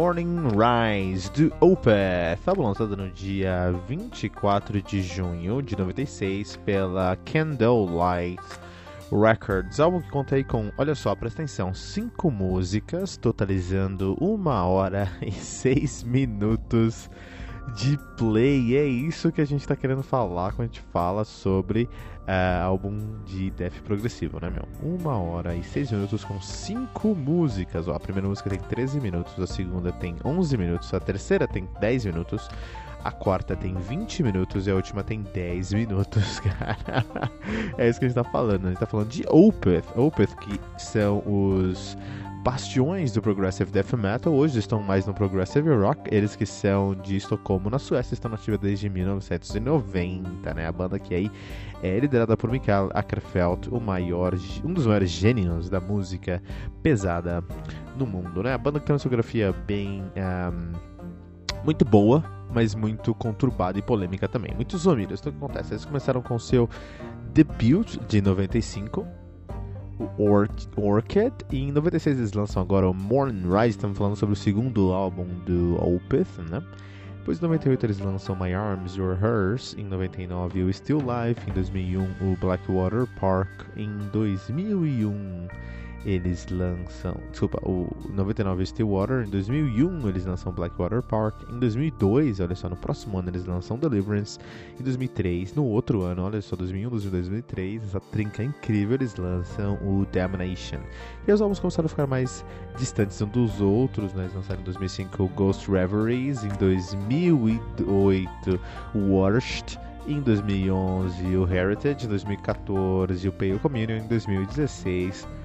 Morning Rise do Opeth, álbum lançado no dia 24 de junho de 96 pela Candlelight Records. Álbum que conta aí com, olha só, presta atenção, cinco músicas, totalizando uma hora e seis minutos de play. É isso que a gente está querendo falar quando a gente fala sobre uh, álbum de death progressivo, né, meu? Uma hora e seis minutos com cinco músicas. Ó, a primeira música tem 13 minutos, a segunda tem 11 minutos, a terceira tem 10 minutos. A quarta tem 20 minutos e a última tem 10 minutos, cara. é isso que a gente tá falando. A gente tá falando de Opeth. Opeth, que são os bastiões do Progressive Death Metal, hoje estão mais no Progressive Rock. Eles que são de Estocolmo, na Suécia, estão nativa desde 1990, né? A banda que aí é liderada por Mikael Ackerfeldt, o maior, um dos maiores gênios da música pesada no mundo, né? A banda que tem uma discografia bem... Um, muito boa, mas muito conturbada e polêmica também. Muitos homínios. Então o que acontece? Eles começaram com o seu debut de 95, Or Orchid. E em 96 eles lançam agora o Morning Rise, estamos falando sobre o segundo álbum do Opeth, né? Depois em 98 eles lançam My Arms, Your Hers, em 99 o Still Life, em 2001 o Blackwater Park, em 2001 eles lançam, desculpa, o 99 Stillwater, em 2001 eles lançam Blackwater Park, em 2002, olha só, no próximo ano eles lançam Deliverance, em 2003, no outro ano, olha só, 2001, 2003, essa trinca incrível, eles lançam o Damnation. E os álbuns começaram a ficar mais distantes um dos outros, né? eles lançaram em 2005 o Ghost Reveries, em 2008 o Worst, em 2011 o Heritage, em 2014 o Pale Communion, em 2016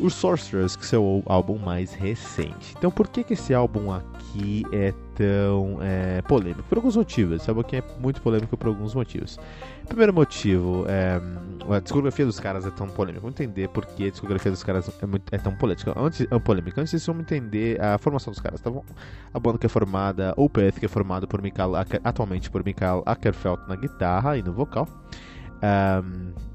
o Sorcerers, que é o álbum mais recente. Então, por que, que esse álbum aqui é tão é, polêmico? Por alguns motivos. Esse álbum aqui é muito polêmico por alguns motivos. Primeiro motivo, é, a discografia dos caras é tão polêmica. Vamos entender por que a discografia dos caras é, muito, é tão polêmica. Antes, é polêmica. Antes disso, vamos entender a formação dos caras. Então, a banda que é formada, Opeth, que é formado por Mikael, atualmente por Mikael Ackerfeld na guitarra e no vocal. Um,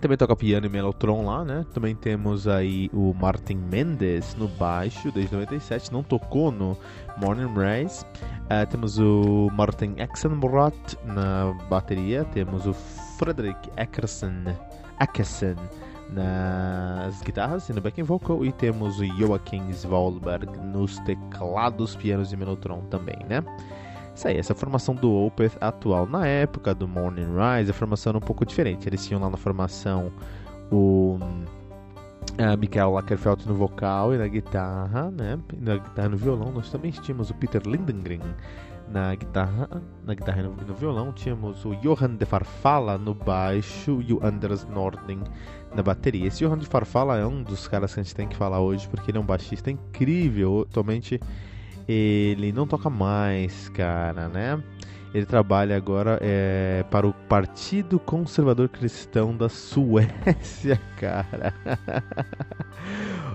também toca piano e melotron lá, né? Também temos aí o Martin Mendes no baixo, desde 97, não tocou no Morning Rise. Uh, temos o Martin Exenbrot na bateria, temos o Frederick Eckerson, Eckerson nas guitarras e no backing vocal e temos o Joachim Svalberg nos teclados, pianos e melotron também, né? Isso aí, essa formação do Opeth atual. Na época do Morning Rise, a formação era um pouco diferente. Eles tinham lá na formação o uh, Michael Lackerfeld no vocal e na guitarra, né? Na guitarra e no violão. Nós também tínhamos o Peter Lindengren na guitarra, na guitarra e no, no, violão. Tínhamos o Johan de Farfalla no baixo e o Anders Nording na bateria. Esse Johan de Farfalla é um dos caras que a gente tem que falar hoje porque ele é um baixista incrível. Atualmente ele não toca mais, cara, né? Ele trabalha agora é, para o Partido Conservador Cristão da Suécia, cara.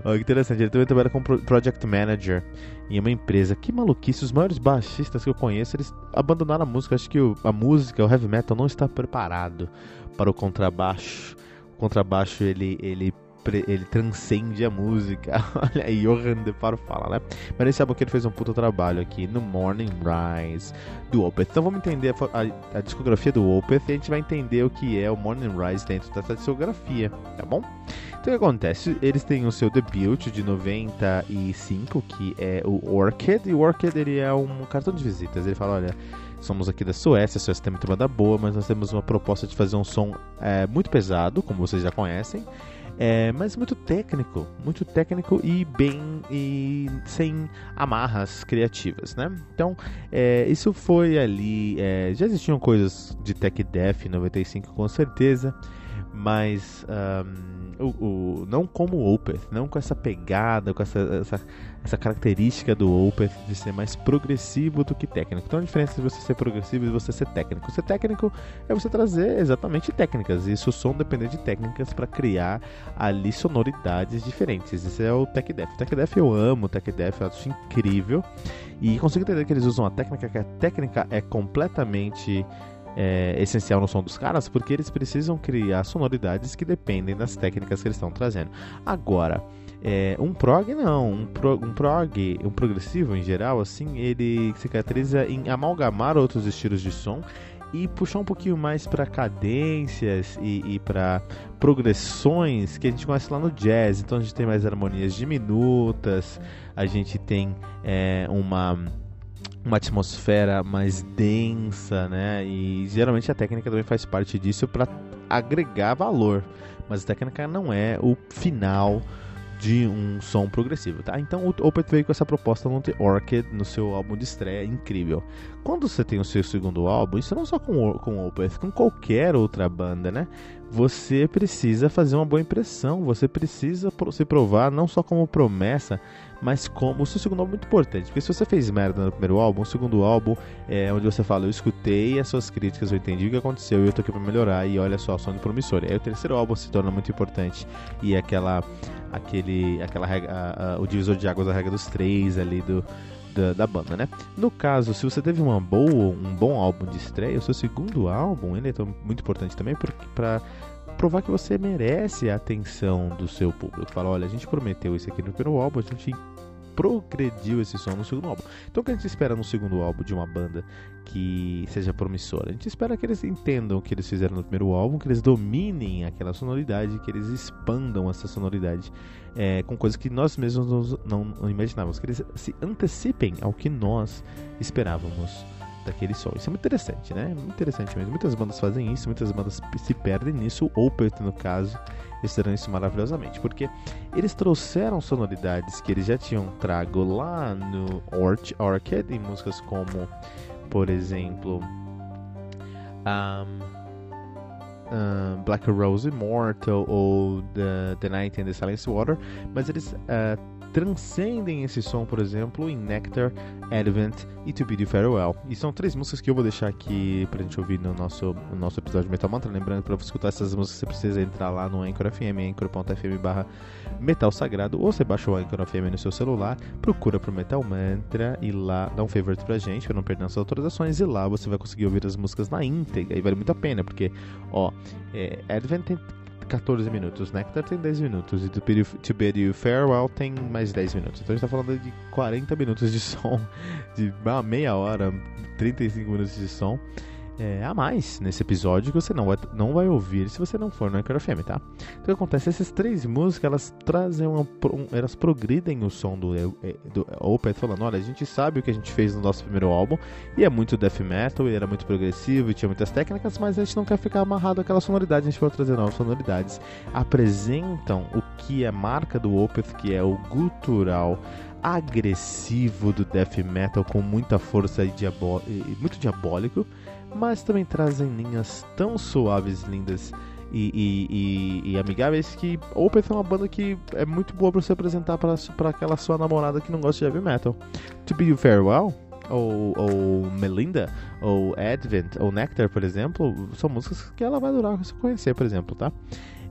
Olha que interessante, ele também trabalha como Project Manager em uma empresa. Que maluquice, os maiores baixistas que eu conheço, eles abandonaram a música. Acho que a música, o heavy metal, não está preparado para o contrabaixo. O contrabaixo, ele, ele ele transcende a música. Olha aí, Johan de fala, né? Mas nesse álbum que ele fez um puta trabalho aqui no Morning Rise do Opeth. Então vamos entender a, a, a, discografia do Opeth e a gente vai entender o que é o Morning Rise dentro dessa discografia, tá bom? Então o que acontece? Eles têm o seu debut de 95, que é o Orchid, e o Orchid ele é um cartão de visitas. Ele fala, olha somos aqui da Suécia, a Suécia tem muita banda boa, mas nós temos uma proposta de fazer um som é, muito pesado, como vocês já conhecem, é, mas muito técnico, muito técnico e bem e sem amarras criativas, né? Então, é, isso foi ali. É, já existiam coisas de Tech Death 95 com certeza, mas um, o, o, não como o Opeth, não com essa pegada, com essa, essa, essa, característica do Opeth de ser mais progressivo do que técnico. Então a diferença de você ser progressivo e você ser técnico. Ser técnico é você trazer exatamente técnicas, e isso som depende de técnicas para criar ali sonoridades diferentes. Esse é o Tech Death. O Tech Death eu amo, o Tech Death eu acho incrível e consigo entender que eles usam a técnica, que a técnica é completamente é, essencial no som dos caras, porque eles precisam criar sonoridades que dependem das técnicas que eles estão trazendo. Agora, É, um prog não, um, pro, um prog, um progressivo em geral, assim, ele cicatriza em amalgamar outros estilos de som e puxar um pouquinho mais para cadências e, e para progressões que a gente conhece lá no jazz. Então a gente tem mais harmonias diminutas, a gente tem é, uma uma atmosfera mais densa, né? E geralmente a técnica também faz parte disso para agregar valor, mas a técnica não é o final de um som progressivo, tá? Então o Opeth veio com essa proposta no The Orchid, no seu álbum de estreia, incrível. Quando você tem o seu segundo álbum, isso não só com, com o Opeth, com qualquer outra banda, né? Você precisa fazer uma boa impressão, você precisa se provar não só como promessa, mas como o seu segundo álbum é muito importante, porque se você fez merda no primeiro álbum, o segundo álbum é onde você fala, eu escutei as suas críticas, eu entendi o que aconteceu e eu tô aqui pra melhorar e olha só, som promissor. Aí o terceiro álbum se torna muito importante e aquela, aquele, aquela a, a, o divisor de águas da regra dos três ali do, da, da, banda, né? No caso, se você teve uma boa, um bom álbum de estreia, o seu segundo álbum, ele é muito importante também para provar que você merece a atenção do seu público. Fala, olha, a gente prometeu isso aqui no primeiro álbum, a gente progrediu esse som no segundo álbum. Então o que a gente espera no segundo álbum de uma banda que seja promissora? A gente espera que eles entendam o que eles fizeram no primeiro álbum, que eles dominem aquela sonoridade, que eles expandam essa sonoridade é, com coisas que nós mesmos não, não imaginávamos, que eles se antecipem ao que nós esperávamos daquele som. Isso é muito interessante, né? Muito interessante mesmo. Muitas bandas fazem isso, muitas bandas se perdem nisso. O Opeth, no caso, fizeram isso maravilhosamente, porque eles trouxeram sonoridades que eles já tinham trago lá no Orch Orchid, em músicas como, por exemplo, um, um, Black Rose Immortal ou The, the Night and the Silence Water, mas eles uh, transcendem esse som, por exemplo, em Nectar, Advent e To Bid You Farewell. E são três músicas que eu vou deixar aqui pra gente ouvir no nosso, no nosso episódio de Metal Mantra. Lembrando que pra escutar essas músicas você precisa entrar lá no Anchor FM, anchor.fm barra Metal Sagrado, ou você baixa o Anchor FM no seu celular, procura pro Metal Mantra e lá dá um favorite pra gente, pra não perder nossas autorizações, e lá você vai conseguir ouvir as músicas na íntegra, e vale muito a pena, porque, ó, é, Advent 14 minutos, Nectar tem 10 minutos e To Bid You Farewell tem mais 10 minutos. Então a gente tá falando de 40 minutos de som, de uma meia hora, 35 minutos de som é, a mais nesse episódio que você não vai, não vai ouvir se você não for no Anchor FM, tá? Então o que acontece? Essas três músicas, elas trazem uma, um, elas progridem o som do, é, do Opeth falando, olha, a gente sabe o que a gente fez no nosso primeiro álbum, e é muito death metal, e era muito progressivo, e tinha muitas técnicas, mas a gente não quer ficar amarrado àquela sonoridade, a gente vai trazer novas sonoridades. Apresentam o que é marca do Opeth, que é o gutural agressivo do death metal com muita força e, diabó e muito diabólico mas também trazem linhas tão suaves, lindas e, e, e, e amigáveis que Opeth é uma banda que é muito boa para você apresentar para aquela sua namorada que não gosta de heavy metal. To Be You Farewell, ou, ou Melinda, ou Advent, ou Nectar, por exemplo, são músicas que ela vai adorar você conhecer, por exemplo, tá?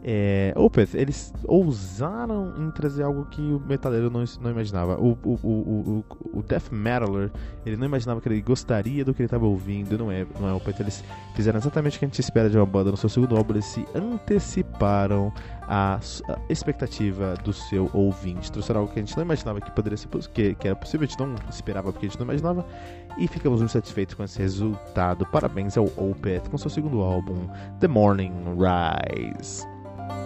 É, Opeth, eles ousaram em trazer algo que o metaleiro não, não imaginava. O, o, o, o, o death metaler, ele não imaginava que ele gostaria do que ele estava ouvindo, não é, não é Opeth. Eles fizeram exatamente o que a gente espera de uma banda no seu segundo álbum, eles se anteciparam a expectativa do seu ouvinte. Trouxeram algo que a gente não imaginava que poderia ser que, que era possível, a gente não esperava porque a gente não imaginava. E ficamos muito satisfeitos com esse resultado. Parabéns ao Opeth com seu segundo álbum, The Morning Rise.